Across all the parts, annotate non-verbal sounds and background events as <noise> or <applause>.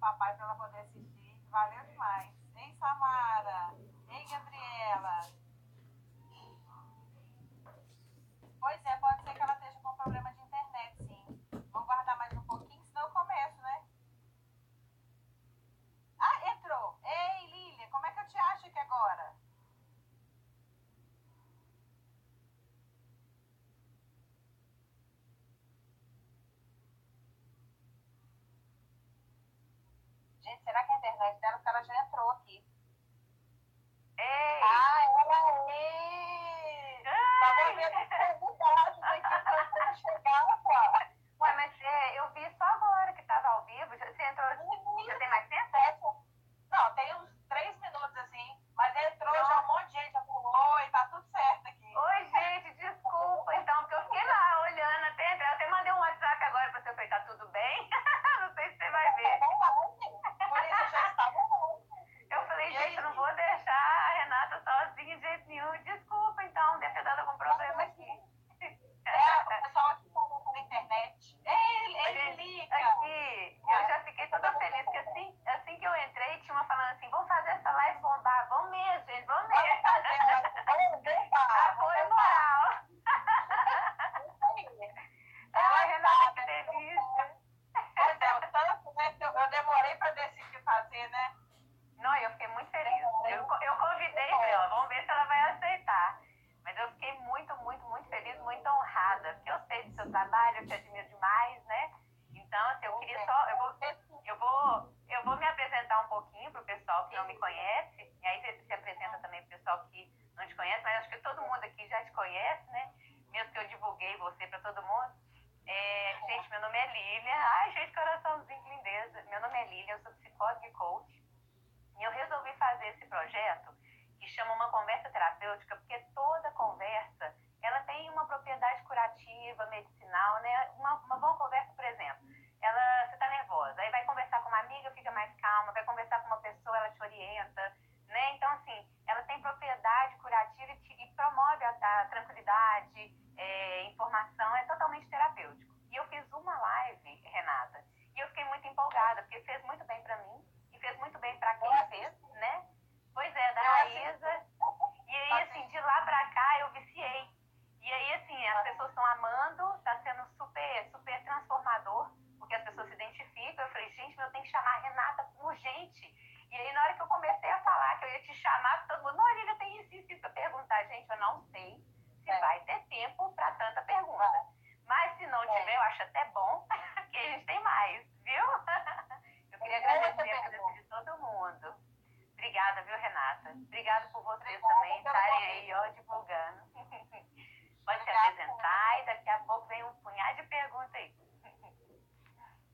papai para ela poder assistir. Valeu demais. Hein, Samara? Hein, Gabriela? Gente, será que é a internet dela? Porque ela já entrou aqui. Ei! Ah, é ela é! Tá vendo? Novidade, tem que chegar.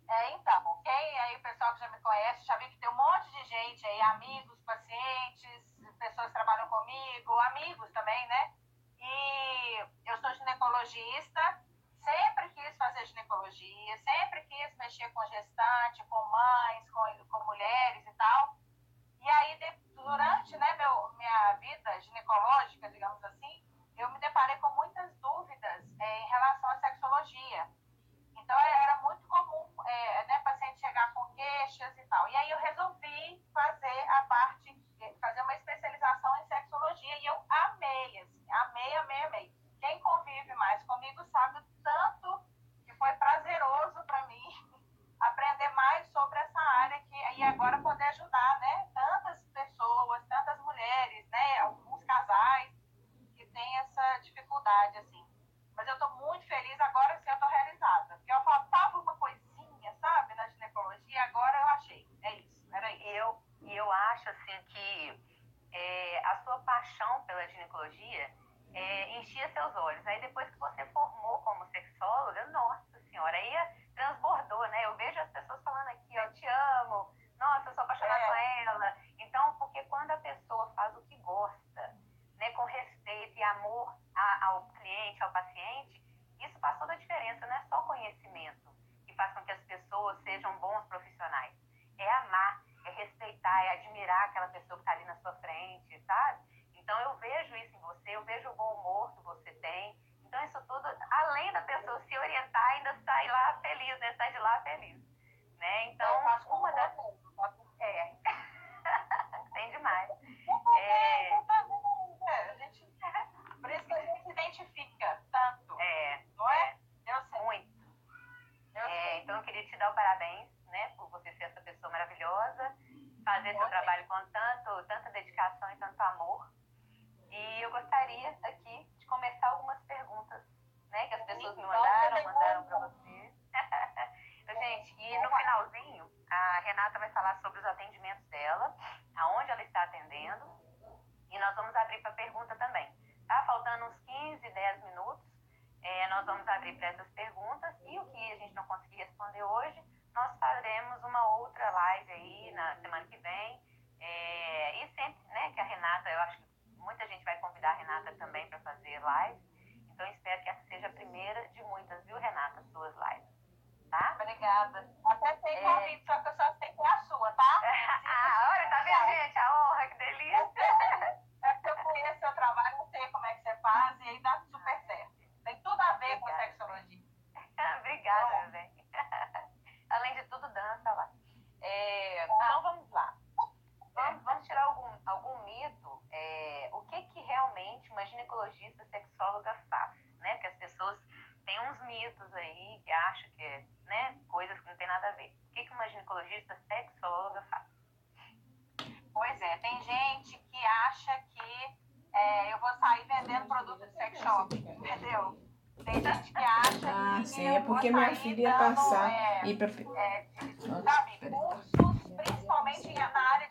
É, então, ok? aí, o pessoal que já me conhece, já vi que tem um monte de gente aí, amigos, pacientes, pessoas que trabalham comigo, amigos também, né? E eu sou ginecologista, sempre quis fazer ginecologia, sempre quis mexer com gestante, com mães, com, com mulheres e tal. E aí, durante né, meu, minha vida ginecológica, digamos assim, aí que acha que é, né, coisas que não tem nada a ver. O que, que uma ginecologista sexóloga faz? Pois é, tem gente que acha que é, eu vou sair vendendo produto de sex shop, entendeu? Tem gente que acha ah, que. Sim, é porque minha filha ia passar. É, e pra... é, sabe, cursos, principalmente na área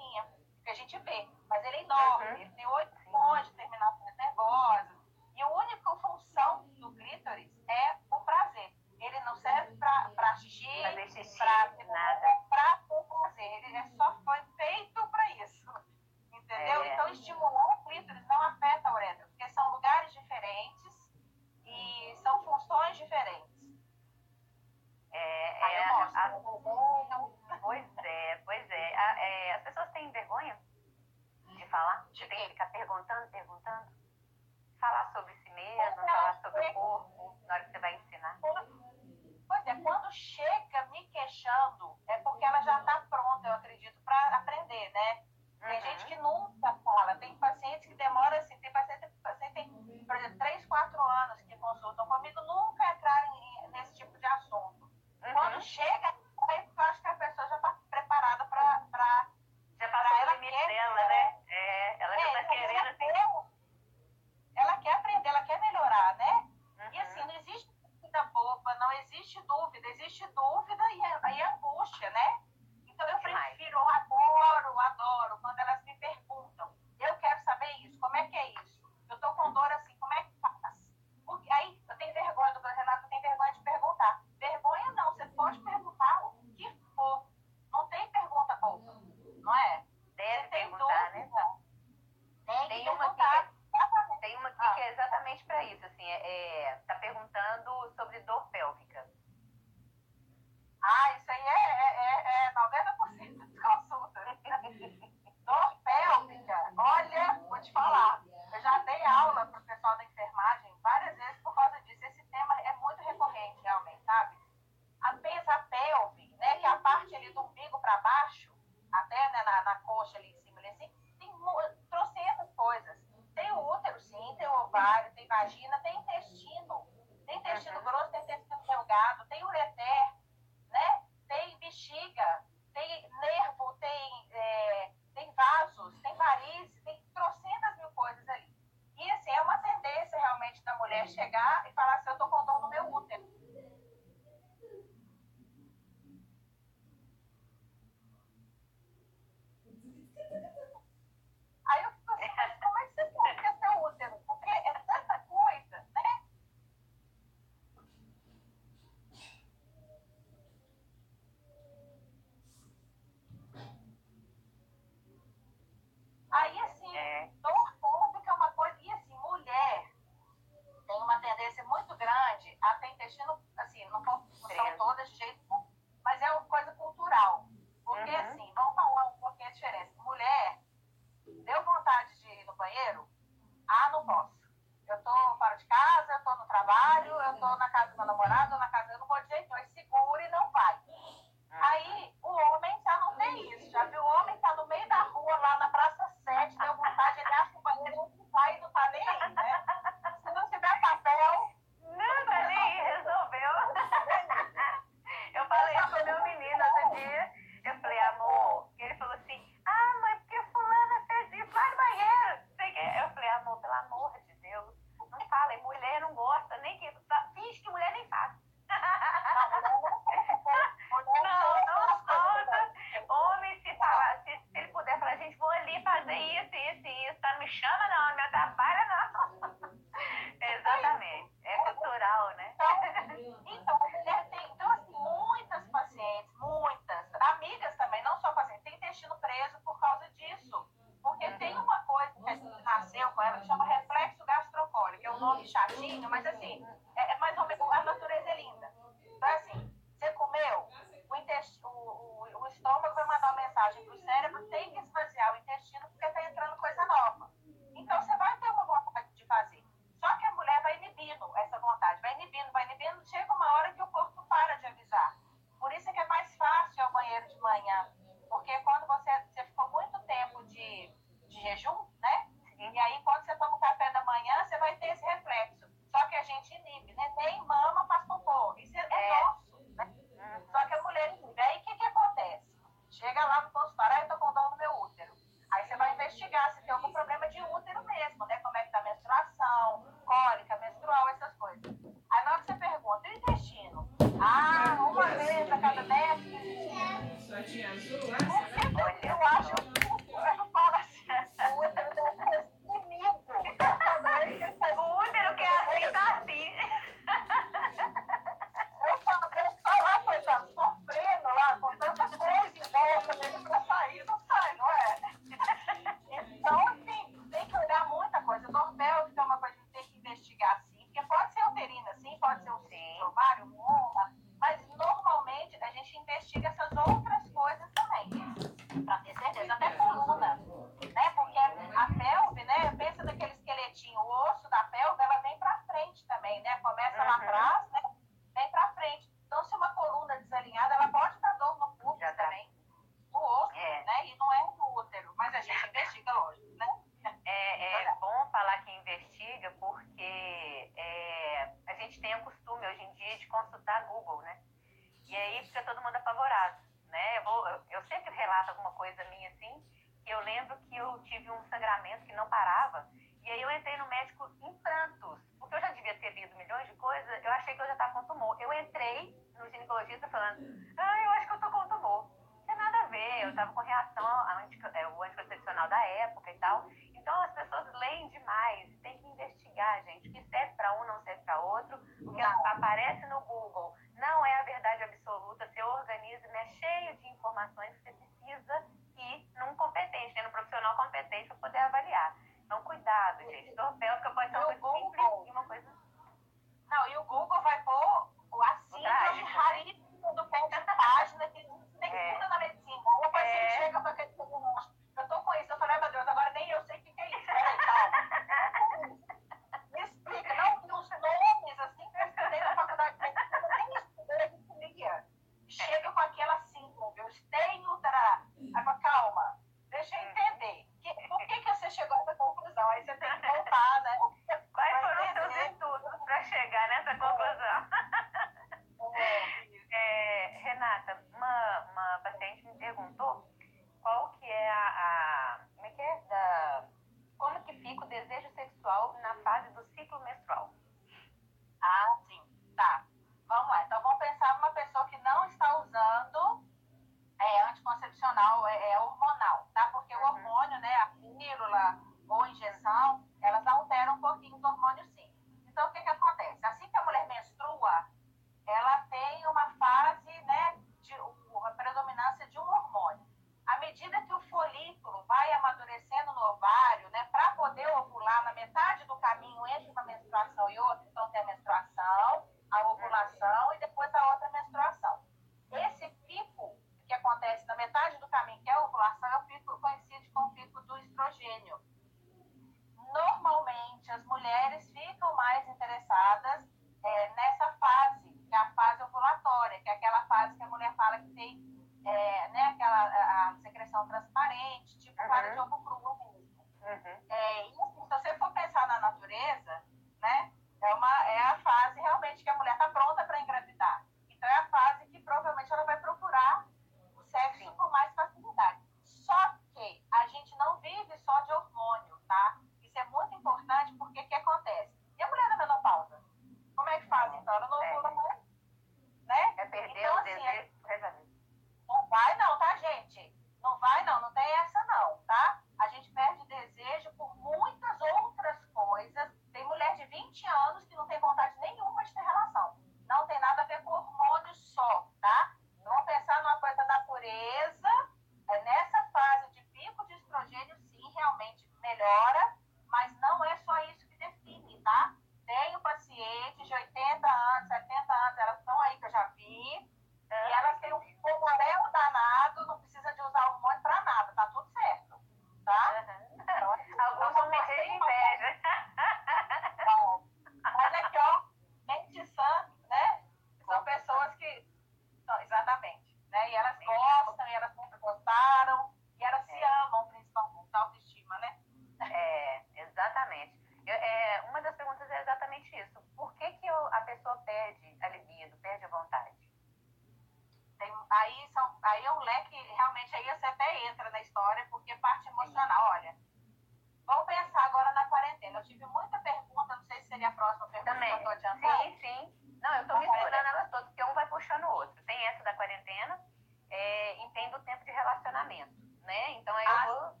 né? Então aí eu ah, vou.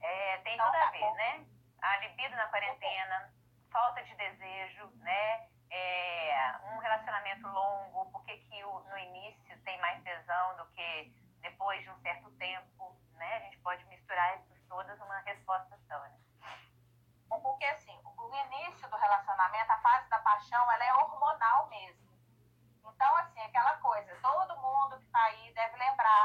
É, tem então tudo a tá ver, né? A libido na quarentena, falta de desejo, né? É, um relacionamento longo, por que no início tem mais tesão do que depois de um certo tempo, né? A gente pode misturar isso todas uma resposta só, né? É porque assim, o início do relacionamento, a fase da paixão, ela é hormonal mesmo. Então, assim, aquela coisa, todo mundo que tá aí deve lembrar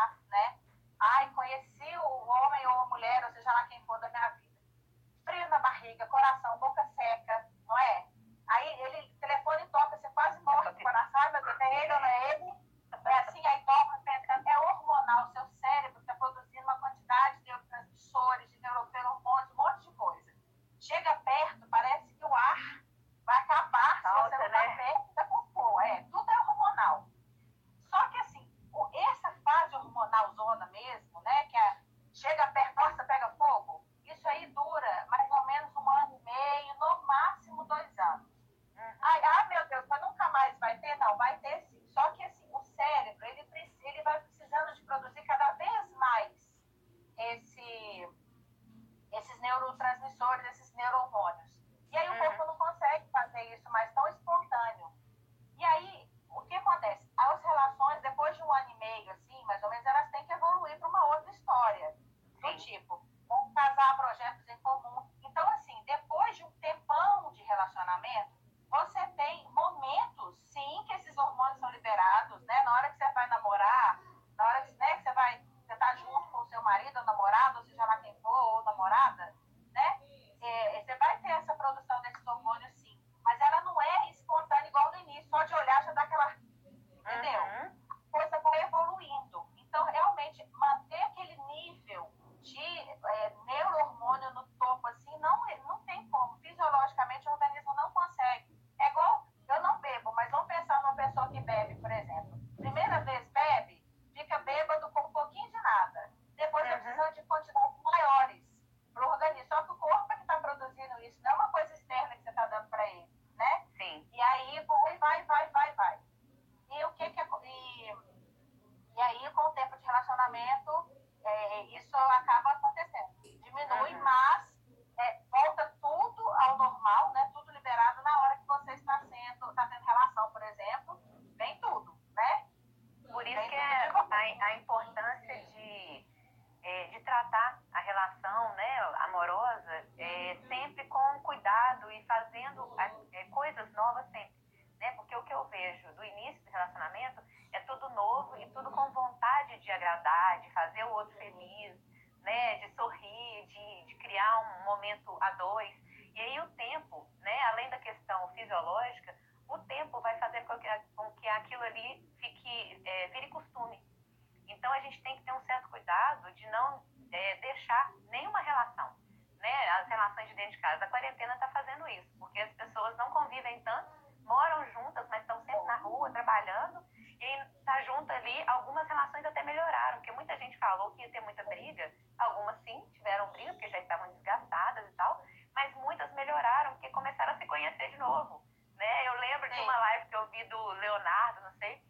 a gente tem que ter um certo cuidado de não é, deixar nenhuma relação, né? As relações de dentro de casa. A quarentena está fazendo isso, porque as pessoas não convivem tanto, moram juntas, mas estão sempre na rua trabalhando e tá junto ali. Algumas relações até melhoraram, porque muita gente falou que ia ter muita briga, algumas sim tiveram briga porque já estavam desgastadas e tal, mas muitas melhoraram porque começaram a se conhecer de novo, né? Eu lembro de uma live que eu vi do Leonardo, não sei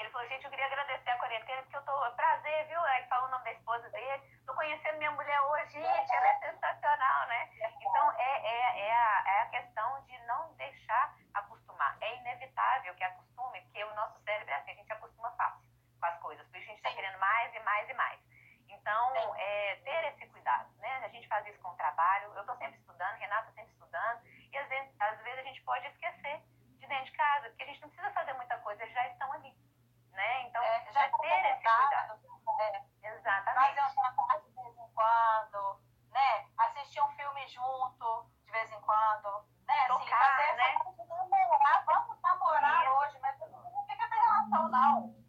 ele falou, gente, eu queria agradecer a quarentena, porque eu tô. É prazer, viu? Aí falou o nome da esposa dele. Tô conhecendo minha mulher hoje, gente, ela é sensacional, né? Então, é, é, é, a, é a questão de não deixar acostumar. É inevitável que acostume, porque o nosso cérebro é assim, a gente acostuma fácil com as coisas, Por isso a gente tá querendo mais e mais e mais. Então, é, ter esse cuidado, né? A gente faz isso com o trabalho, eu estou sempre estudando, Renata sempre estudando, e às vezes, às vezes a gente pode esquecer de dentro de casa, porque a gente não precisa fazer muita coisa, eles já estão ali né? Então, é, já é ter esse cuidado. Né? É, exatamente. Fazer um jantar de vez em quando, né? Assistir um filme junto de vez em quando, né? Tocar, assim, fazer né? Essa... Namorar, vamos namorar Isso. hoje, mas não fica até relação, não.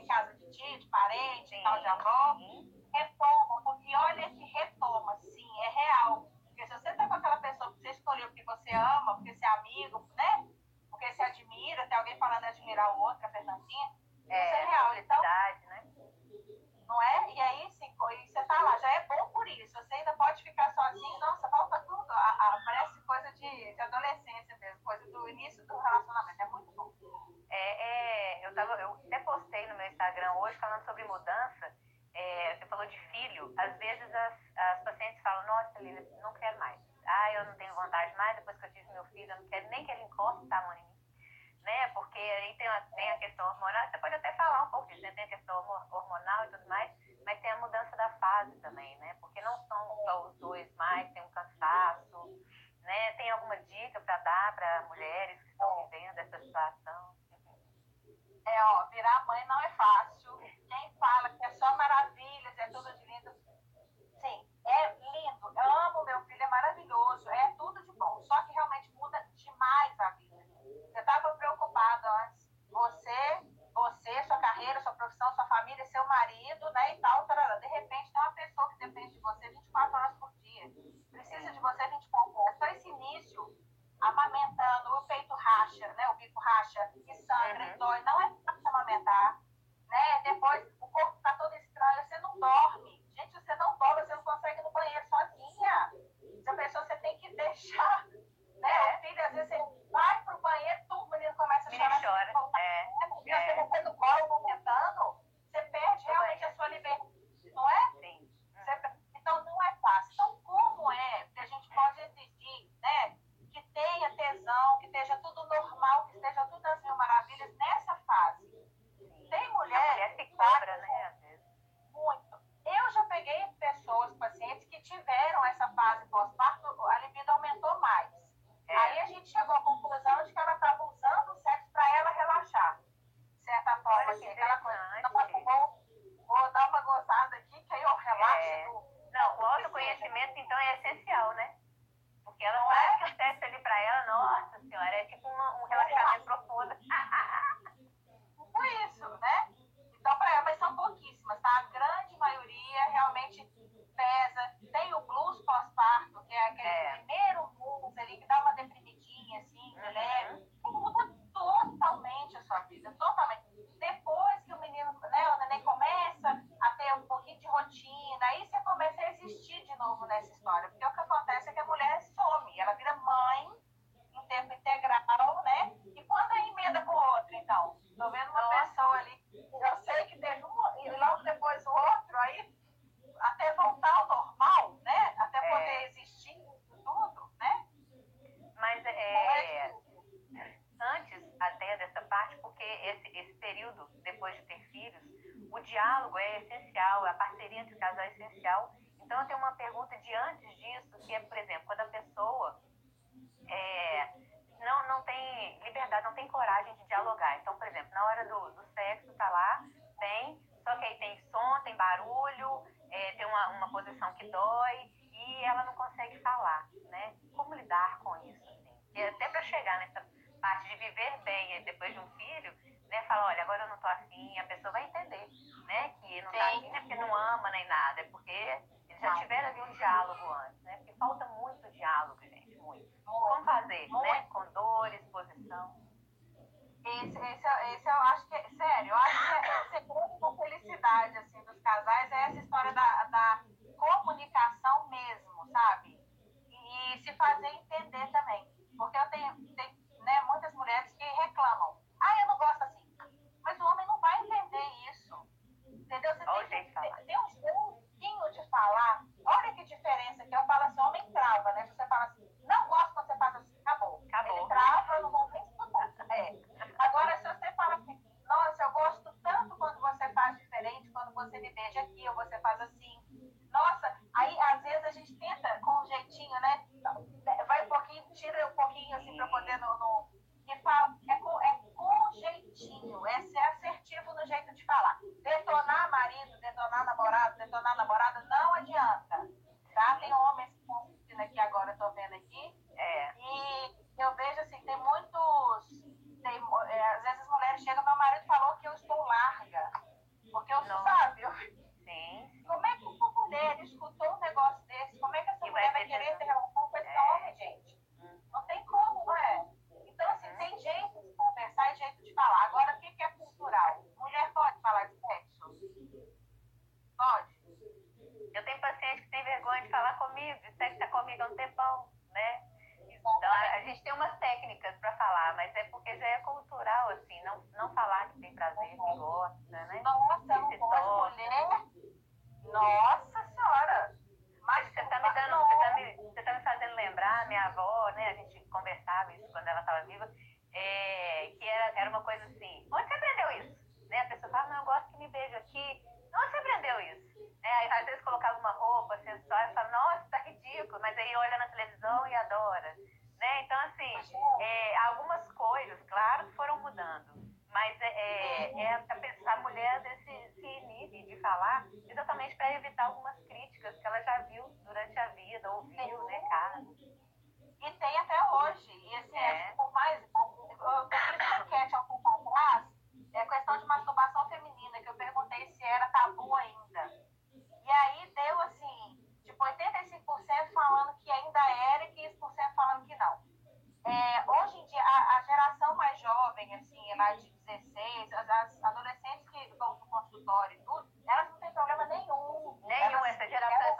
em casa de tio de parente, em tal de avó, retoma, é porque olha que retoma, sim, é real. Porque se você está com aquela pessoa que você escolheu porque você ama, porque você é amigo, né? Porque você admira, tem alguém falando admirar o outro, diálogo é essencial, a parceria entre o casal é essencial. Então, eu tenho uma pergunta de antes disso, que é, por exemplo, quando a pessoa é, não, não tem liberdade, não tem coragem de dialogar. Então, por exemplo, na hora do, do sexo, tá lá, tem, só que aí tem som, tem barulho, é, tem uma, uma posição que dói e ela não consegue falar, né? Como lidar com isso? Assim? E é até para chegar nessa parte de viver bem depois de um filho, né? Falar, olha, agora eu não tô afim, a pessoa vai entender né? Que não tá aqui, né? Porque não ama nem nada, é porque eles já tiveram ali um diálogo antes, né? Porque falta muito diálogo, gente, muito. Como fazer, né? Com dor, exposição. Esse, esse, esse eu acho que, sério, eu acho que é, é segunda felicidade, assim, dos casais é essa história da, da comunicação mesmo, sabe? E, e se fazer entender também. Porque eu tenho, tenho né, muitas mulheres que reclamam Entendeu? Você tem, que, um pouquinho de falar. Olha que diferença que eu falo assim, homem trava, né? Você fala assim, não gosto quando você fala assim, acabou. acabou. Ele trava, não vou nem escutar. <laughs> É. Agora, se você fala assim, nossa, eu gosto tanto quando você faz diferente, quando você me beija aqui, ou você faz assim, idade de 16, as, as adolescentes que vão para o consultório e tudo, elas não têm problema nenhum. Nenhum, elas, essa geração é elas,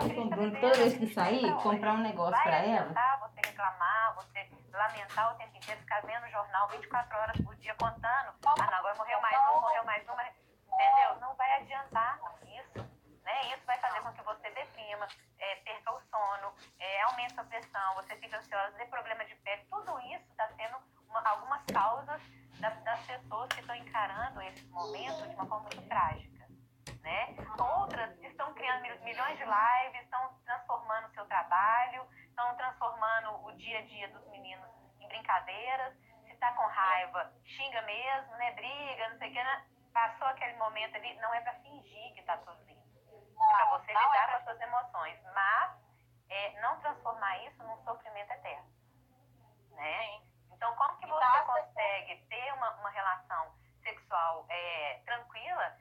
Então, eu comprando toda vez que sair, comprar um negócio para ela. Você reclamar, você lamentar o tempo inteiro, ficar vendo o jornal 24 horas por dia contando. Ah, não, agora morreu mais um, morreu mais um. Entendeu? Não vai adiantar isso. Né? Isso vai fazer com que você deprima, é, perca o sono, é, aumente a pressão, você fica ansiosa, tem problema de pele. Tudo isso está sendo uma, algumas causas das, das pessoas que estão encarando esse momento de uma forma muito trágica milhões de lives, estão transformando o seu trabalho, estão transformando o dia a dia dos meninos em brincadeiras. Se está com raiva, xinga mesmo, né? Briga, não sei o que. Né? Passou aquele momento ali, não é para fingir que está tudo. É para você não lidar é pra... com as suas emoções, mas é, não transformar isso num sofrimento eterno. Né? Sim. Então, como que você tá consegue ter uma, uma relação sexual é, tranquila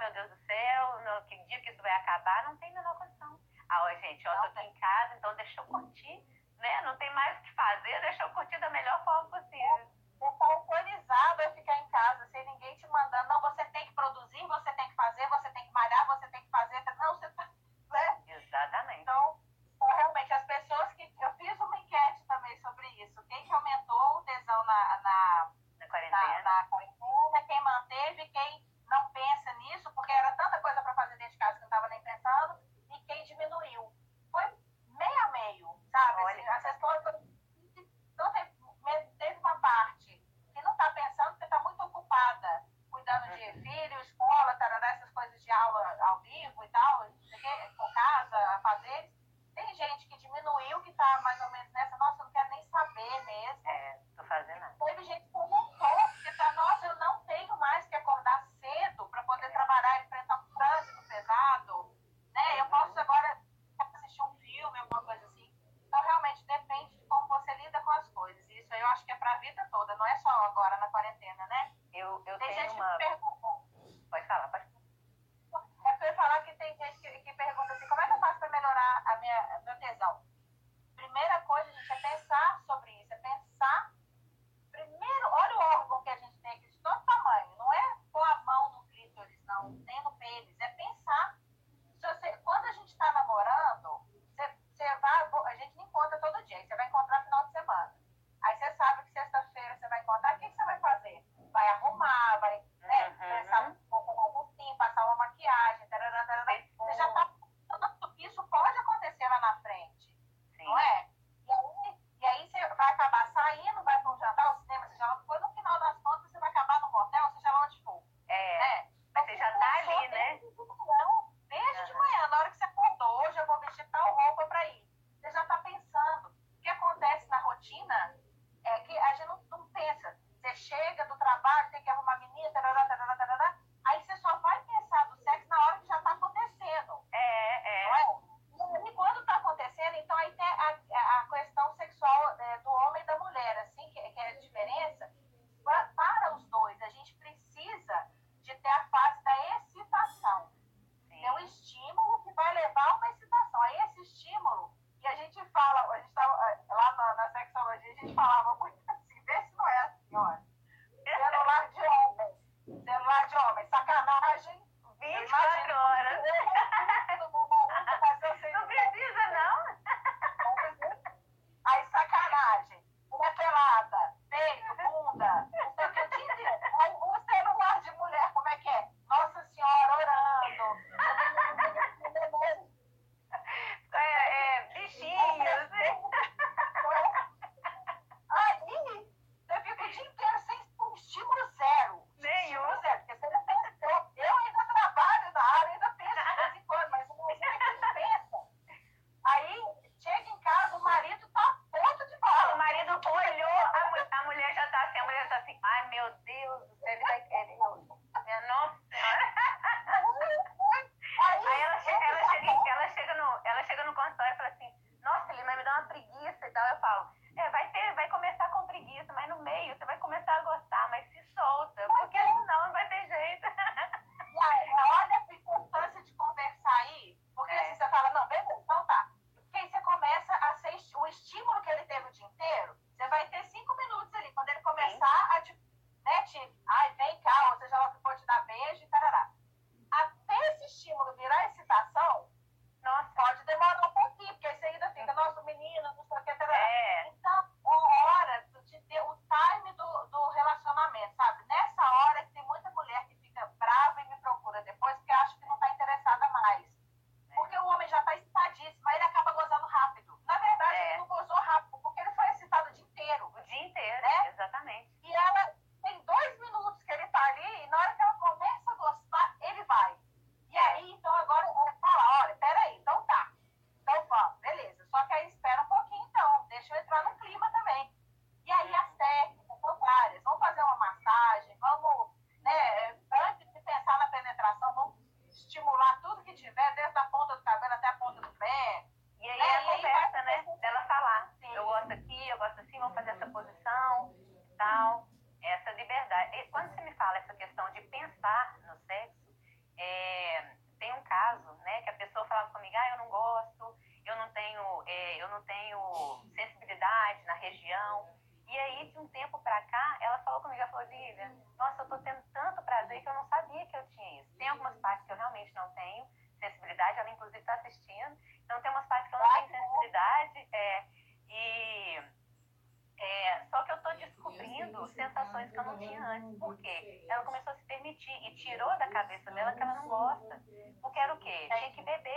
meu Deus do céu, no, que dia que isso vai acabar, não tem a menor condição. Ah, oi, gente, ó, tô aqui em casa, então deixa eu curtir, né? Não tem mais o que fazer, deixa eu curtir da melhor forma possível. O tá é ficar em casa sem ninguém te mandando trabalho, tem que arrumar menina, tarará, tarará, tarará. que ela não tinha antes. Por quê? Ela começou a se permitir e tirou da cabeça dela que ela não gosta. Porque era o quê? Tinha que beber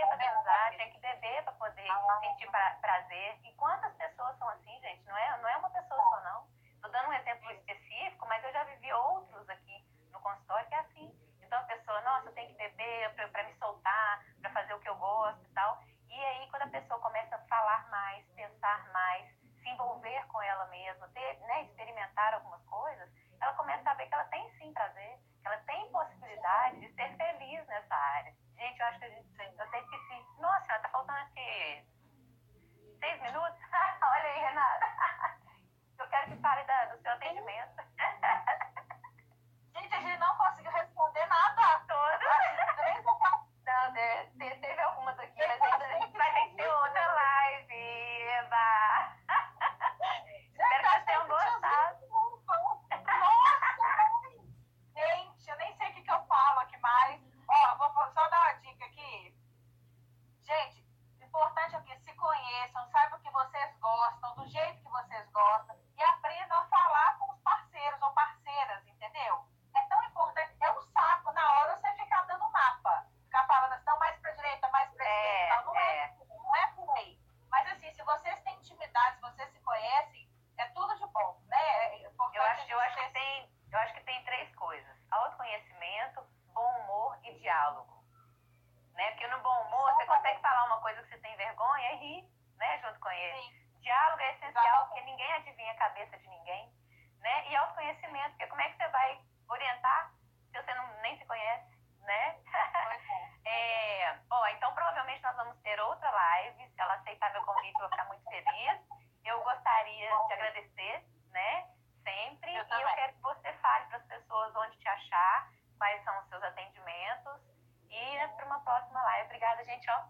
É, diálogo é essencial, porque ninguém adivinha a cabeça de ninguém. Né? E autoconhecimento, porque como é que você vai orientar se você não, nem se conhece? Né? <laughs> É. é, bom, então provavelmente nós vamos ter outra live. Se ela aceitar meu convite, eu vou ficar muito feliz. Eu gostaria de agradecer, né? Sempre. Eu e também. eu quero que você fale para as pessoas onde te achar, quais são os seus atendimentos. E para uma próxima live. Obrigada, gente. Ó,